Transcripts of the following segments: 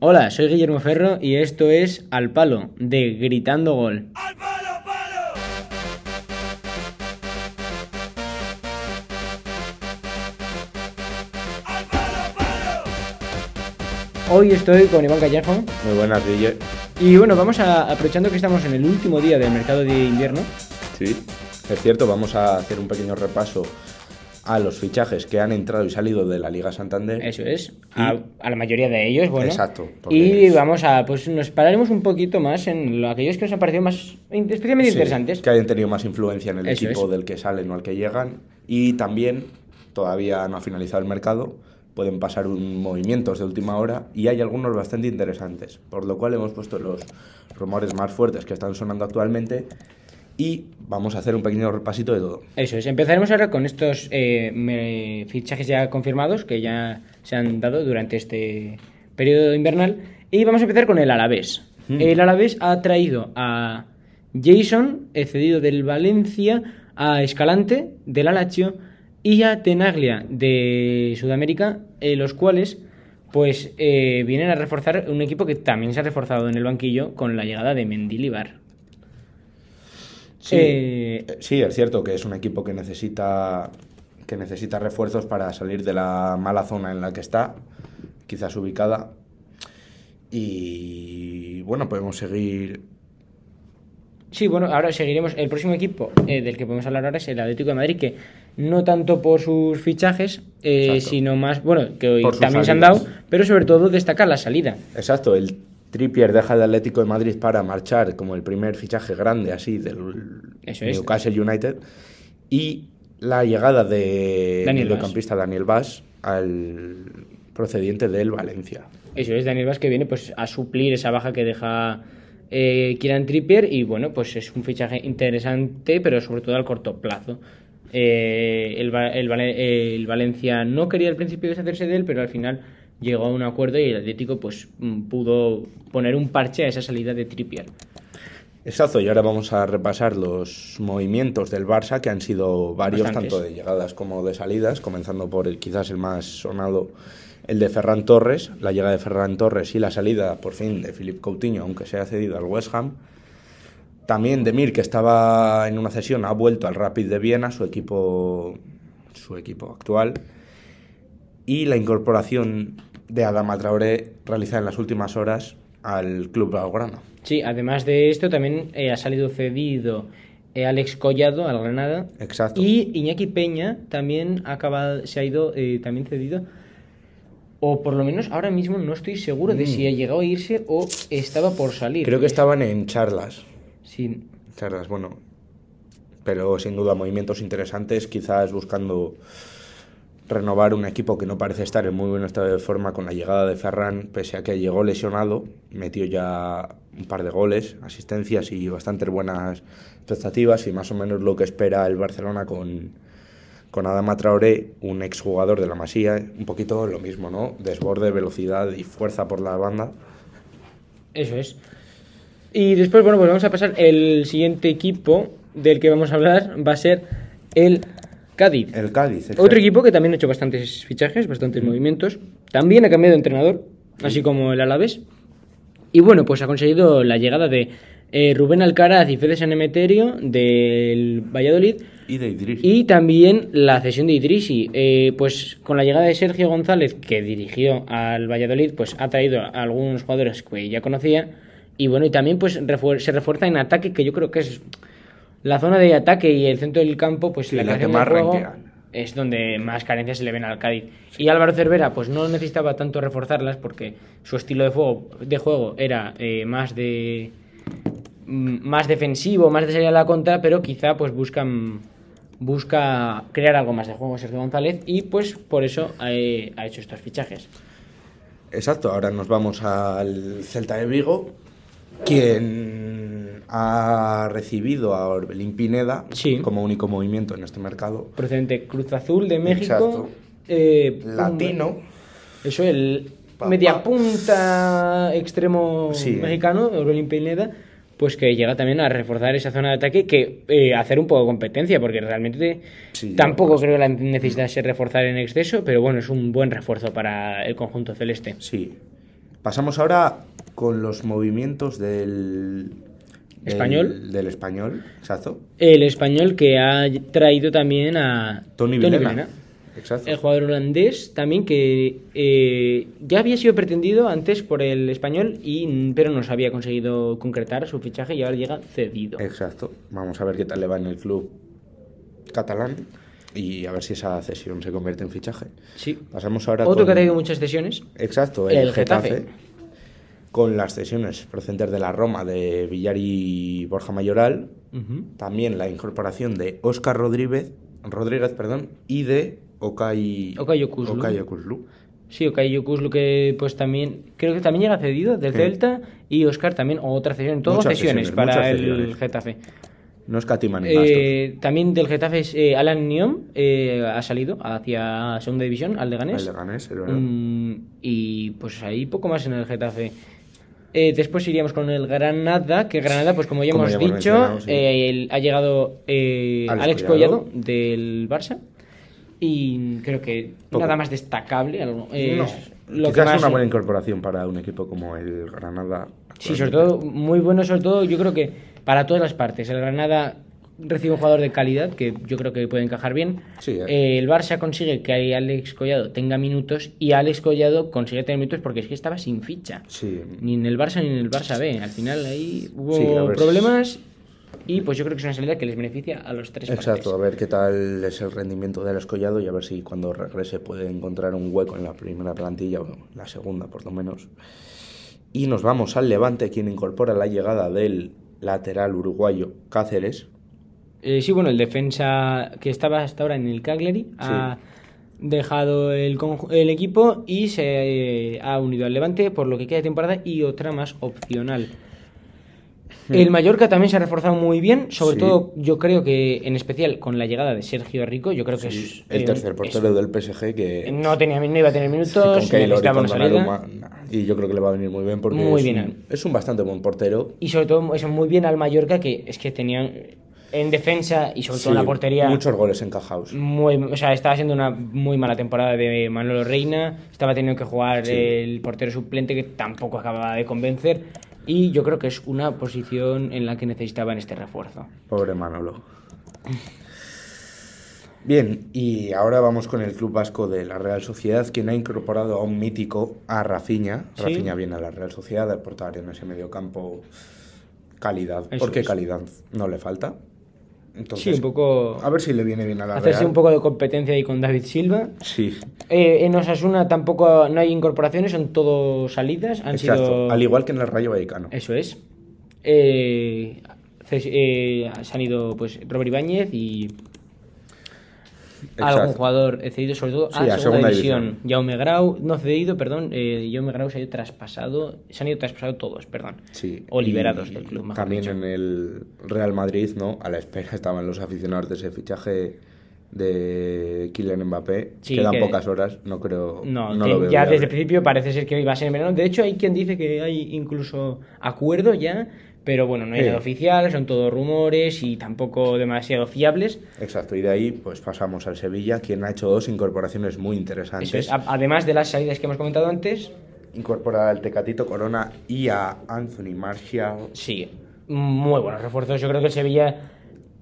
Hola, soy Guillermo Ferro y esto es Al Palo, de Gritando Gol. Hoy estoy con Iván Callejo. Muy buenas, DJ. Y bueno, vamos a, aprovechando que estamos en el último día del mercado de invierno. Sí, es cierto, vamos a hacer un pequeño repaso a los fichajes que han entrado y salido de la Liga Santander. Eso es, a, a la mayoría de ellos, bueno. Exacto. Y vamos a, pues nos pararemos un poquito más en lo- aquellos que nos han parecido más especialmente Sí, interesantes. Que hayan tenido más influencia en el Eso equipo es. del que salen o al que llegan. Y también, todavía no ha finalizado el mercado, pueden pasar un, movimientos de última hora y hay algunos bastante interesantes. Por lo cual hemos puesto los rumores más fuertes que están sonando actualmente y vamos a hacer un pequeño repasito de todo. Eso es, empezaremos ahora con estos eh, fichajes ya confirmados que ya se han dado durante este periodo invernal. Y vamos a empezar con el Alavés. Mm. El Alavés ha traído a Jason, cedido del Valencia, a Escalante, del Alacho, y a Tenaglia, de Sudamérica, eh, los cuales pues eh, vienen a reforzar un equipo que también se ha reforzado en el banquillo con la llegada de Mendilibar. Sí, Eh, eh, sí, es cierto que es un equipo que necesita, que necesita refuerzos para salir de la mala zona en la que está, quizás ubicada. Y bueno, podemos seguir. Sí, bueno, ahora seguiremos. El próximo equipo eh, del que podemos hablar ahora es el Atlético de Madrid, que no tanto por sus fichajes, eh, sino más, bueno, que hoy también se han dado, pero sobre todo destacar la salida. Exacto, el Trippier deja el Atlético de Madrid para marchar como el primer fichaje grande así del Eso es. Newcastle United. Y la llegada de Daniel mediocampista Daniel Vaz al procediente del Valencia. Eso es, Daniel Vaz que viene pues a suplir esa baja que deja eh, Kieran Trippier y bueno, pues es un fichaje interesante, pero sobre todo al corto plazo. Eh, el, el el Valencia no quería al principio deshacerse de él, pero al final llegó a un acuerdo y el Atlético pues mm, pudo poner un parche a esa salida de Trippier. Exacto, y ahora vamos a repasar los movimientos del Barça, que han sido varios, Bastantes. tanto de llegadas como de salidas, comenzando por el quizás el más sonado, el de Ferran Torres, la llegada de Ferran Torres y la salida por fin de Philippe Coutinho, aunque se ha cedido al West Ham. También Demir, que estaba en una cesión, ha vuelto al Rapid de Viena, su equipo, su equipo actual. Y la incorporación de Adama Traoré, realizada en las últimas horas al Club Blaugrana. Sí, además de esto también eh, ha salido cedido eh, Alex Collado al Granada Exacto. y Iñaki Peña también ha acabado, se ha ido eh, también cedido o por lo menos ahora mismo no estoy seguro de si ha llegado a irse o estaba por salir. Mm. Creo que estaban en charlas. Sí, Charlas, bueno. Pero sin duda movimientos interesantes, quizás buscando renovar un equipo que no parece estar en muy buen estado de forma con la llegada de Ferran, pese a que llegó lesionado, metió ya un par de goles, asistencias y bastantes buenas expectativas y más o menos lo que espera el Barcelona con, con Adama Traoré, un exjugador de la Masía, un poquito lo mismo, ¿no? Desborde, velocidad y fuerza por la banda. eso es. Y después, bueno, pues vamos a pasar. El siguiente equipo del que vamos a hablar va a ser el Cádiz. El Cádiz. Otro exacto. equipo que también ha hecho bastantes fichajes, bastantes movimientos. También ha cambiado de entrenador, así como el Alavés. Y bueno, pues ha conseguido la llegada de eh, Rubén Alcaraz y Fede Sanemeterio del Valladolid. Y de Idris. Y también la cesión de Idrisi. Eh, pues con la llegada de Sergio González, que dirigió al Valladolid, pues ha traído a algunos jugadores que ya conocía. Y bueno, y también pues refuer- se refuerza en ataque, que yo creo que es la zona de ataque y el centro del campo, pues Sí, la, la que más es donde más carencias se le ven al Cádiz. Y Álvaro Cervera, pues no necesitaba tanto reforzarlas porque su estilo de juego, de juego era eh, más de mm, más defensivo, más de salir a la contra, pero quizá pues buscan busca crear algo más de juego Sergio González y pues por eso eh, ha hecho estos fichajes. Exacto, ahora nos vamos al Celta de Vigo, quien ha recibido a Orbelín Pineda Sí. como único movimiento en este mercado. Procedente Cruz Azul de México. Eh, Latino. Eso, el Papá. media punta extremo Sí. mexicano, Orbelín Pineda, pues que llega también a reforzar esa zona de ataque, que eh, hacer un poco de competencia, porque realmente Sí, tampoco creo que la necesitase reforzar en exceso, pero bueno, es un buen refuerzo para el conjunto celeste. Sí. Pasamos ahora con los movimientos del... del- ¿Español? Del español, exacto. El español que ha traído también a Tony, Vilena. Exacto. El jugador holandés también que eh, ya había sido pretendido antes por el español, y, pero no se había conseguido concretar su fichaje y ahora llega cedido. Exacto. Vamos a ver qué tal le va en el club catalán y a ver si esa cesión se convierte en fichaje. Sí. Pasamos ahora Otro con... que ha traído muchas cesiones. Exacto, el, El Getafe. Getafe. Con las cesiones procedentes de la Roma, de Villar y Borja Mayoral. También la incorporación de Óscar Rodríguez, Rodríguez perdón, y de Okay, Okay Okuslu. Okuslu. Sí, Okay Yokuslu que pues también creo que también llega cedido del Sí. Celta y Oscar también otra cesión, todas cesiones cesiones, para el. Getafe. No escatiman en gastos. Eh, también del Getafe es, eh, Alan Niom eh, ha salido hacia segunda división al Leganés. El Leganés, el. Mm, y pues ahí poco más en el Getafe. Eh, después iríamos con el Granada, que Granada, pues como ya Como hemos ya dicho, sí. eh, el- ha llegado eh, Alex Alex, Collado. Collado. del Barça. Y creo que Poco. nada más destacable. algo- no, es lo que más- una buena incorporación para un equipo como el Granada. Sí, sobre todo, muy bueno, sobre todo, yo creo que para todas las partes. El Granada recibe un jugador de calidad que yo creo que puede encajar bien. Sí, eh. Eh, el Barça consigue que Alex Collado tenga minutos y Alex Collado consigue tener minutos porque es que estaba sin ficha. Sí, Ni en el Barça ni en el Barça B. Al final ahí hubo Sí, ver problemas y pues yo creo que es una salida que les beneficia a los tres Exacto, a ver qué tal es el rendimiento del escollado y a ver si cuando regrese puede encontrar un hueco en la primera plantilla o la segunda por lo menos. Y nos vamos al Levante, quien incorpora la llegada del lateral uruguayo Cáceres. Eh, sí, bueno, el defensa que estaba hasta ahora en el Cagliari ha dejado el, equipo y se eh, ha unido al Levante por lo que queda de temporada y otra más opcional. El Mallorca también se ha reforzado muy bien, sobre Sí. todo yo creo que en especial con la llegada de Sergio Rico, yo creo que Sí, es el eh, tercer es- portero del PSG que no tenía no iba a tener minutos, con Keylor y con. Donnarumma, y yo creo que le va a venir muy bien porque Muy es, bien. Un, es un bastante buen portero. Y sobre todo eso muy bien al Mallorca que es que tenían en defensa y sobre todo en Sí, la portería Muchos goles encajados. muy, o sea, estaba siendo una muy mala temporada de Manolo Reina, estaba teniendo que jugar Sí. el portero suplente que tampoco acababa de convencer y yo creo que es una posición en la que necesitaban este refuerzo. Pobre Manolo. Bien, y ahora vamos con el club vasco de la Real Sociedad, quien ha incorporado a un mítico, a Rafinha. Sí. Rafinha viene a la Real Sociedad a aportar en ese medio campo calidad. Eso porque es. calidad no le falta. Entonces, sí, un poco A ver si le viene bien a la hacerse Real. un poco de competencia ahí con David Silva. Sí, Eh, en Osasuna tampoco no hay incorporaciones, son todo salidas, han exacto. sido Al igual que en el Rayo Vallecano. Eso es. Eh, eh, se han ido pues Robert Ibáñez y algún Exacto. jugador cedido, sobre todo Sí, a, segunda, segunda división. división. Jaume Grau, no cedido, perdón. Eh, Jaume Grau se ha ido traspasado. Se han ido traspasados todos, perdón. Sí, O liberados y del club, También dicho. en el Real Madrid, ¿no? A la espera estaban los aficionados de ese fichaje de Kylian Mbappé. Sí, Quedan que- pocas horas, no creo. No, no que lo veo ya desde el principio parece ser que iba a ser en verano. De hecho, hay quien dice que hay incluso acuerdo ya, pero bueno, no hay Sí. nada oficial, son todos rumores y tampoco demasiado fiables. Exacto, y de ahí pues pasamos al Sevilla, quien ha hecho dos incorporaciones muy interesantes. Es. Además de las salidas que hemos comentado antes, Incorpora al Tecatito Corona y a Anthony Martial. Sí, muy buenos refuerzos. Yo creo que el Sevilla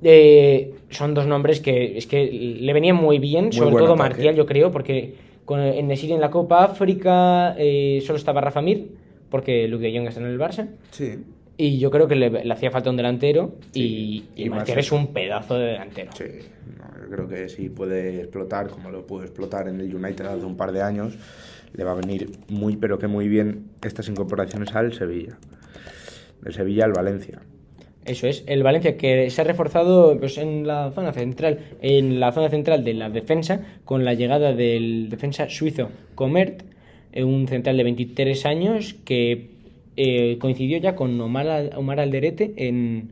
eh, son dos nombres que es que le venían muy bien, sobre todo ataque. Martial, yo creo, porque con, en Nesiri en la Copa África eh, solo estaba Rafa Mir, porque Luke de Jong está en el Barça. Sí. Y yo creo que le, le hacía falta un delantero y, Sí, y es un pedazo de delantero. Sí, no, yo creo que si puede explotar, como lo pudo explotar en el United hace un par de años, le va a venir muy, pero que muy bien estas incorporaciones al Sevilla. Del Sevilla al Valencia. Eso es, el Valencia que se ha reforzado pues, en la zona central, en la zona central de la defensa, con la llegada del defensa suizo Comert, eh, un central de 23 años que eh, coincidió ya con Omar, Al- Omar Alderete en,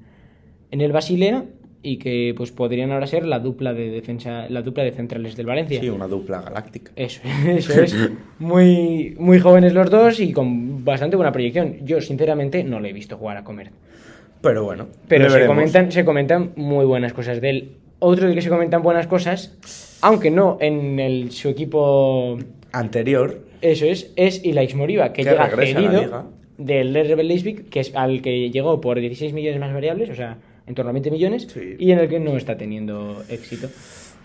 en el Basilea y que pues podrían ahora ser la dupla de defensa, la dupla de centrales del Valencia. Sí, una dupla galáctica. Eso, eso es. Muy, muy jóvenes los dos y con bastante buena proyección. Yo, sinceramente, no le he visto jugar a Comert. Pero bueno, Pero se veremos. comentan, se comentan muy buenas cosas de él. Otro del que se comentan buenas cosas, aunque no en el, su equipo Anterior, Eso es, es Ilaix Moriba, que, Que llega cedido. Del Red Leipzig, que es al que llegó por 16 millones más variables, o sea, en torno a 20 millones, Sí. y en el que no está teniendo éxito.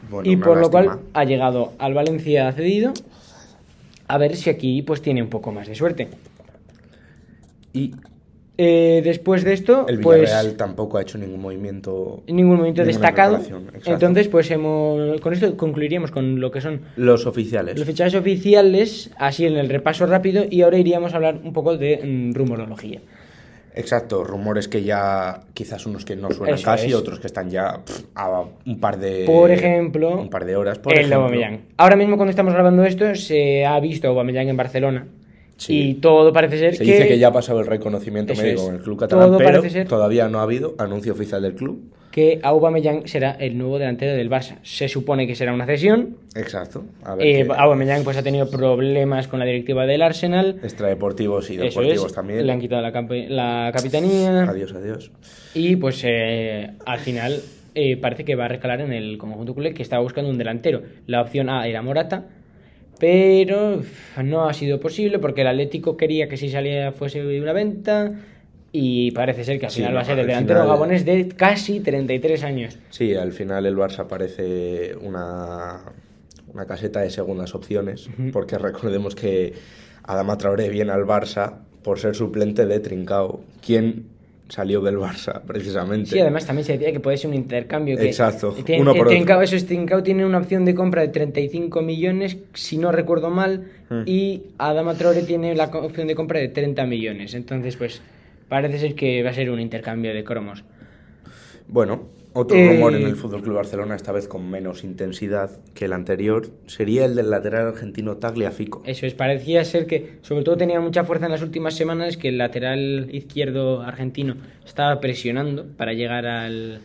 Bueno, y por lo lástima. cual ha llegado al Valencia cedido, a ver si aquí pues tiene un poco más de suerte. Y Eh, después de esto, el pues Villarreal tampoco ha hecho ningún movimiento. en ningún ninguna destacado. Entonces, pues hemos, con esto concluiríamos con lo que son Los oficiales. los fichajes oficiales, así en el repaso rápido, y ahora iríamos a hablar un poco de mm, rumorología. Exacto, rumores que ya quizás unos que no suenan Eso casi, es. otros que están ya pff, a un par de Por ejemplo, un par de horas, por el ejemplo. Aubameyang. Ahora mismo cuando estamos grabando esto se ha visto a Aubameyang en Barcelona Sí. y todo parece ser Se que dice que ya ha pasado el reconocimiento Eso médico es. en el club catalán, Todo pero parece ser- todavía no ha habido anuncio oficial del club. que Aubameyang será el nuevo delantero del Barça. Se supone que será una cesión. Exacto. A ver Eh, qué- Aubameyang pues ha tenido problemas con la directiva del Arsenal. extradeportivos y deportivos es, también. le han quitado la, la capitanía. Adiós, adiós. Y pues eh, al final eh, parece que va a recalar en el conjunto culé que estaba buscando un delantero. La opción A era Morata, pero no ha sido posible porque el Atlético quería que si salía fuese una venta y parece ser que al Sí, final va a ser el delantero final- gabonés de casi 33 años. Sí, al final el Barça parece una, una caseta de segundas opciones, porque recordemos que Adama Traoré viene al Barça por ser suplente de Trincao, quien salió del Barça precisamente. Sí, además también se decía que puede ser un intercambio. Que Exacto, tiene- uno por Trincao, eso es, Trincao tiene una opción de compra de 35 millones, si no recuerdo mal, Hmm. y Adama Traore tiene la opción de compra de 30 millones. Entonces, pues parece ser que va a ser un intercambio de cromos. Bueno, otro Eh, rumor en el Fútbol Club Barcelona, esta vez con menos intensidad que el anterior, sería el del lateral argentino Tagliafico. Eso es, parecía ser que, sobre todo tenía mucha fuerza en las últimas semanas, que el lateral izquierdo argentino estaba presionando para llegar al,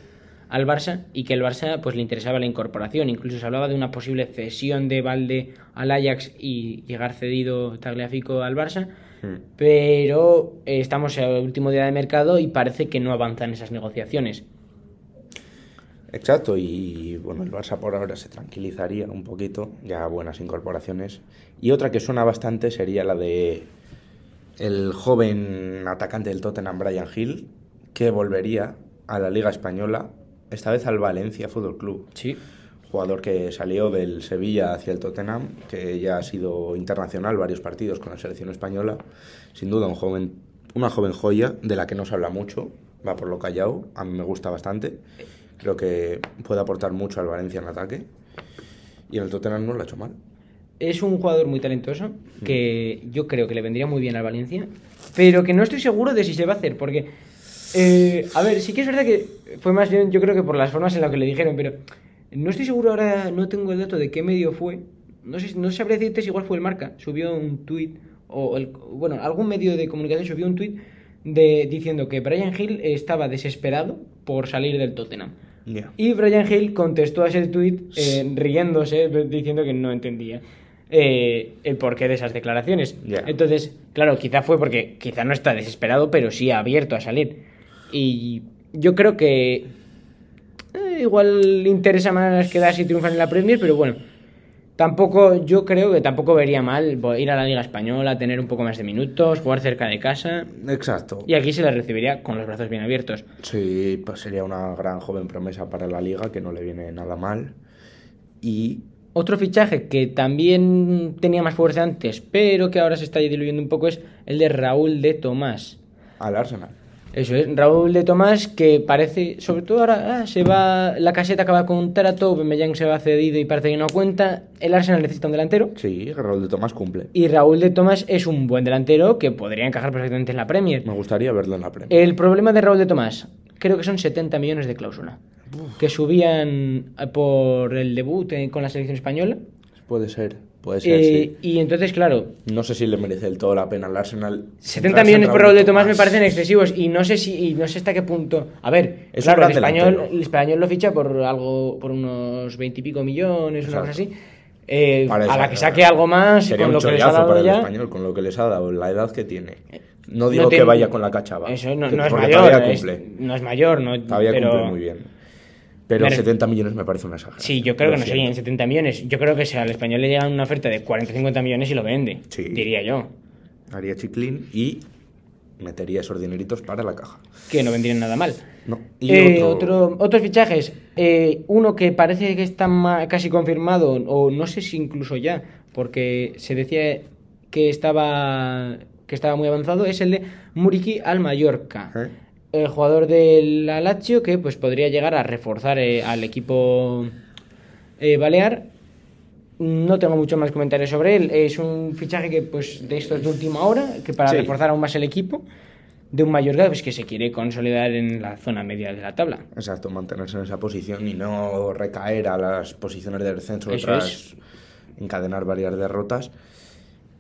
al Barça y que el Barça pues le interesaba la incorporación. Incluso se hablaba de una posible cesión de Valde al Ajax y llegar cedido Tagliafico al Barça. Hmm. Pero eh, estamos al último día de mercado y parece que no avanzan esas negociaciones. Exacto, y bueno, el Barça por ahora se tranquilizaría un poquito, ya buenas incorporaciones. Y otra que suena bastante sería la de el joven atacante del Tottenham, Brian Hill, que volvería a la Liga Española, esta vez al Valencia Fútbol Club. Sí. Jugador que salió del Sevilla hacia el Tottenham, que ya ha sido internacional varios partidos con la selección española. Sin duda, un joven, una joven joya de la que no se habla mucho, va por lo callado, a mí me gusta bastante. Creo que puede aportar mucho al Valencia en ataque. Y en el Tottenham no lo ha hecho mal. Es un jugador muy talentoso que yo creo que le vendría muy bien al Valencia, pero que no estoy seguro de si se va a hacer, porque, eh, a ver, sí que es verdad que fue más bien, yo creo que por las formas en las que le dijeron, pero no estoy seguro ahora, no tengo el dato de qué medio fue, no sé, no sabría decirte si igual fue el Marca, subió un tuit, o el, bueno, algún medio de comunicación subió un tuit de, diciendo que Brian Hill estaba desesperado por salir del Tottenham. Y Brian Hill contestó a ese tuit eh, riéndose, diciendo que no entendía eh, el porqué de esas declaraciones. Entonces, claro, quizá fue porque quizá no está desesperado, pero sí abierto a salir. Y yo creo que eh, igual le interesa más quedarse y triunfar en la Premier, pero bueno, tampoco, yo creo que tampoco vería mal ir a la Liga Española, tener un poco más de minutos, jugar cerca de casa. Exacto. Y aquí se le recibiría con los brazos bien abiertos. Sí, pues sería una gran joven promesa para la liga, que no le viene nada mal. Y Otro fichaje que también tenía más fuerza antes, pero que ahora se está diluyendo un poco, es el de Raúl de Tomás. al Arsenal. Eso es, Raúl de Tomás, que parece, sobre todo ahora, ah, se va, la caseta acaba con un trato, Aubameyang se va cedido y parece que no cuenta, el Arsenal necesita un delantero, Sí, Raúl de Tomás cumple. y Raúl de Tomás es un buen delantero que podría encajar perfectamente en la Premier. Me gustaría verlo en la Premier. El problema de Raúl de Tomás, creo que son 70 millones de cláusula, que subían por el debut eh, con la selección española, Puede ser, puede ser, eh, sí. y entonces, claro, No sé si le merece del todo la pena al Arsenal. 70 centrarse en millones por Raúl de Tomás me parecen excesivos y no sé si y no sé hasta qué punto. A ver, Es claro, el español, el español lo ficha por algo por unos 20 y pico millones, una cosa así. Exacto. Eh, Para a la que saque algo más Sería con un lo que les ha dado para el español, con lo que les ha dado, la edad que tiene. No No digo que vaya con la cachava. Eso no, es mayor, Todavía es- cumple. no es mayor, no, Todavía pero cumple muy bien. Pero Me ref- 70 millones me parece una exageración. Sí, yo creo que no serían siento. 70 millones. Yo creo que si al español le llegan una oferta de 40-50 millones y lo vende. Sí. Diría yo. Haría chiclín y metería esos dineritos para la caja. Que no vendrían nada mal. No. Y Eh, otro... otro- otros fichajes. Eh, uno que parece que está casi confirmado, o no sé si incluso ya, porque se decía que estaba, que estaba muy avanzado, es el de Muriki al Mallorca. ¿Eh? El jugador del Lazio que pues podría llegar a reforzar eh, al equipo eh, balear. No tengo mucho más comentarios sobre él. Es un fichaje que pues de estos de última hora, que para Sí. reforzar aún más el equipo de un Mallorca pues, que se quiere consolidar en la zona media de la tabla. Exacto, mantenerse en esa posición y no recaer a las posiciones de descenso Eso tras es. encadenar varias derrotas.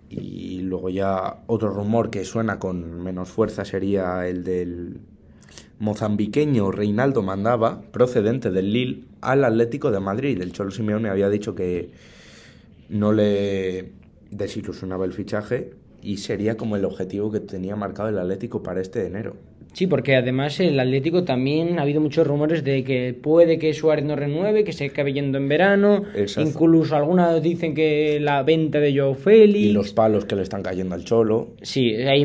Y luego ya otro rumor que suena con menos fuerza sería el del mozambiqueño Reinaldo Mandaba, procedente del Lille, al Atlético de Madrid. El Cholo Simeone había dicho que no le desilusionaba el fichaje y sería como el objetivo que tenía marcado el Atlético para este enero. Sí, porque además el Atlético también ha habido muchos rumores de que puede que Suárez no renueve, que se acabe yendo en verano. Exacto. Incluso algunos dicen que la venta de Joe Félix. Y los palos que le están cayendo al Cholo. Sí, hay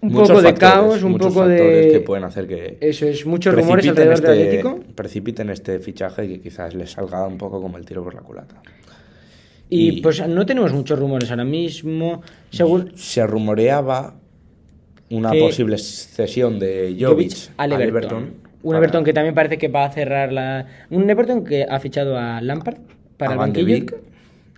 un Muchos poco de factores, caos, un muchos poco de. que pueden hacer que Eso es, muchos rumores alrededor del este- Atlético. precipiten este fichaje y que quizás les salga un poco como el tiro por la culata. Y, y- pues no tenemos muchos rumores ahora mismo. Según Se rumoreaba una Que- posible cesión de Jovic Jovic al Everton. Un para- Everton que también parece que va a cerrar la. Un Everton que ha fichado a Lampard para A el Van de. Beek.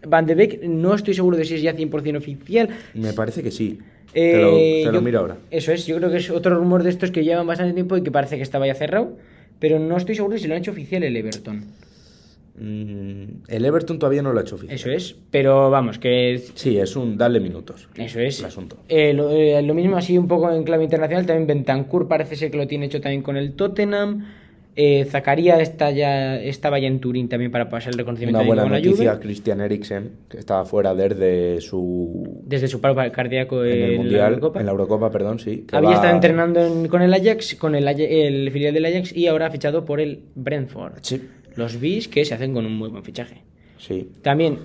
Van de Beek, no estoy seguro de si es ya 100% oficial. Me parece que sí. Eh, te lo, te lo yo- miro ahora. Eso es, yo creo que es otro rumor de estos que llevan bastante tiempo y que parece que estaba ya cerrado. Pero no estoy seguro de si lo han hecho oficial el Everton. Mm, el Everton todavía no lo ha hecho oficial. Eso es. Pero vamos, que es- Sí, es un darle minutos. Eso es. El asunto. Eh, lo, eh, lo mismo así un poco en clave internacional, también Bentancur parece ser que lo tiene hecho también con el Tottenham. Eh, Zakaria está ya, estaba ya en Turín también para pasar el reconocimiento Una buena noticia, Juve. Christian Eriksen, que estaba fuera desde su Desde su paro cardíaco en el Mundial, la Eurocopa. en la Eurocopa, perdón, sí. Había va- estado entrenando en- con el Ajax, con el, el filial del Ajax y ahora ha fichado por el Brentford. Sí, Los bis que se hacen con un muy buen fichaje. sí. También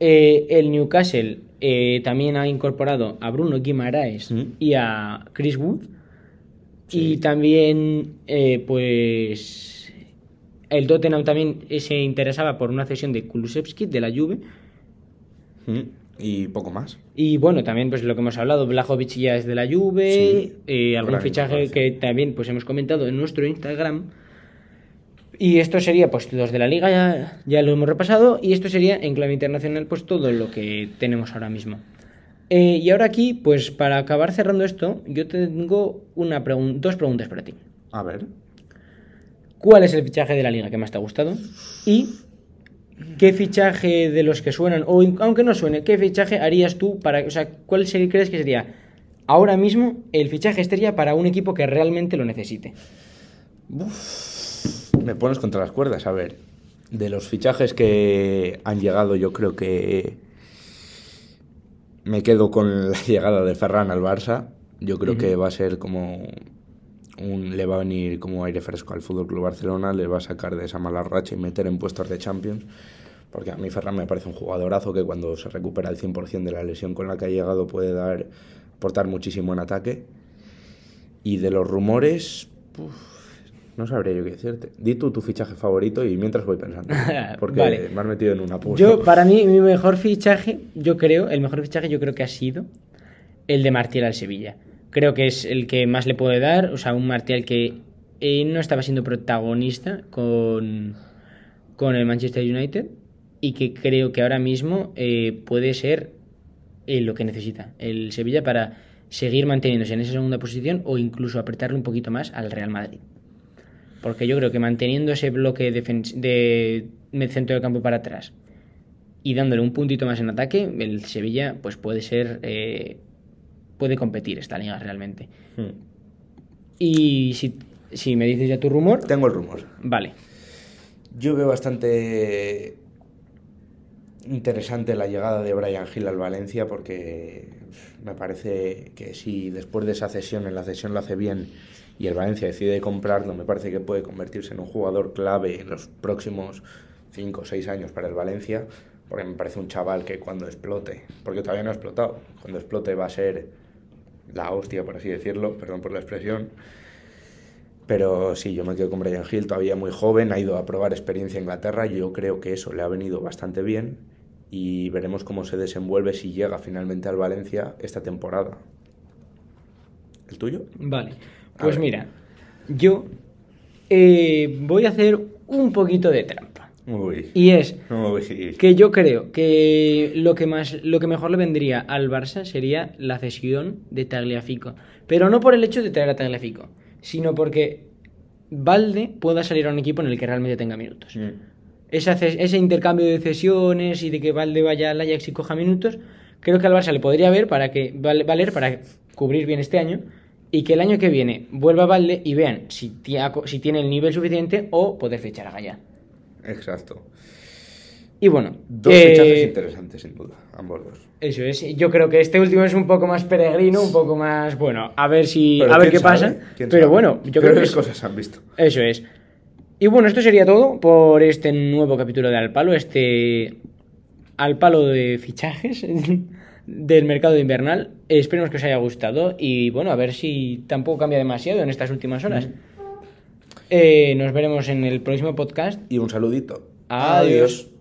eh, el Newcastle eh, también ha incorporado a Bruno Guimaraes Mm. y a Chris Wood. Sí. Y también, eh, pues, el Tottenham también se interesaba por una cesión de Kulusevski de la Juve. Mm, Y poco más. Y bueno, también pues lo que hemos hablado, Blajovic ya es de la Juve, Sí, eh, algún fichaje que también pues hemos comentado en nuestro Instagram. Y esto sería pues los de la liga ya, ya lo hemos repasado y esto sería en clave internacional pues todo lo que tenemos ahora mismo. Eh, y ahora aquí pues para acabar cerrando esto yo tengo una pregun- dos preguntas para ti. A ver. ¿Cuál es el fichaje de la liga que más te ha gustado? Y ¿qué fichaje de los que suenan, o aunque no suene, qué fichaje harías tú para, o sea, cuál sería- crees que sería ahora mismo el fichaje estrella para un equipo que realmente lo necesite? Me pones contra las cuerdas. A ver, de los fichajes que han llegado, yo creo que me quedo con la llegada de Ferran al Barça. Yo creo que va a ser como un, le va a venir como aire fresco al Fútbol Club Barcelona, le va a sacar de esa mala racha y meter en puestos de Champions. Porque a mí Ferran me parece un jugadorazo que cuando se recupera el 100% de la lesión con la que ha llegado puede dar aportar muchísimo en ataque. Y de los rumores, uf, no sabría yo qué decirte. Di tú tu fichaje favorito y mientras voy pensando. Porque Vale. me has metido en una apuro. Yo, para mí, mi mejor fichaje, yo creo, el mejor fichaje yo creo que ha sido el de Martial al Sevilla. Creo que es el que más le puede dar, o sea, un Martial que eh, no estaba siendo protagonista con, con el Manchester United y que creo que ahora mismo eh, puede ser eh, lo que necesita el Sevilla para seguir manteniéndose en esa segunda posición o incluso apretarle un poquito más al Real Madrid. Porque yo creo que manteniendo ese bloque de de centro del campo para atrás y dándole un puntito más en ataque, el Sevilla pues puede ser eh, puede competir esta liga realmente. Hmm. Y si, si me dices ya tu rumor, Tengo el rumor. vale. Yo veo bastante interesante la llegada de Brian Hill al Valencia porque me parece que si después de esa cesión, en la cesión lo hace bien y el Valencia decide comprarlo, me parece que puede convertirse en un jugador clave en los próximos 5 o 6 años para el Valencia, porque me parece un chaval que cuando explote, porque todavía no ha explotado, cuando explote va a ser la hostia, por así decirlo, perdón por la expresión. Pero sí, yo me quedo con Brian Hill, todavía muy joven, ha ido a probar experiencia en Inglaterra, yo creo que eso le ha venido bastante bien y veremos cómo se desenvuelve si llega finalmente al Valencia esta temporada. ¿El tuyo? Vale, pues mira, yo eh, voy a hacer un poquito de trampa. Uy. Y es Uy. que yo creo que lo que más lo que mejor le vendría al Barça sería la cesión de Tagliafico, pero no por el hecho de traer a Tagliafico, sino porque Valde pueda salir a un equipo en el que realmente tenga minutos. Mm. Esa ces- ese intercambio de cesiones y de que Valde vaya al Ajax y coja minutos, creo que al Barça le podría ver para que, val- valer para cubrir bien este año y que el año que viene vuelva Valde y vean si, ti- si tiene el nivel suficiente o poder fichar a Gaya. Exacto. Y bueno, Dos eh, fichajes interesantes, sin duda, ambos dos. Eso es, yo creo que este último es un poco más peregrino, un poco más, bueno, a ver si, Pero a ver qué sabe, pasa. Pero sabe. bueno, yo creo que es- cosas se han visto. Eso es. Y bueno, esto sería todo por este nuevo capítulo de Al Palo, este Al Palo de fichajes del mercado invernal. Esperemos que os haya gustado y bueno, a ver si tampoco cambia demasiado en estas últimas horas. Eh, nos veremos en el próximo podcast. Y un saludito. Adiós.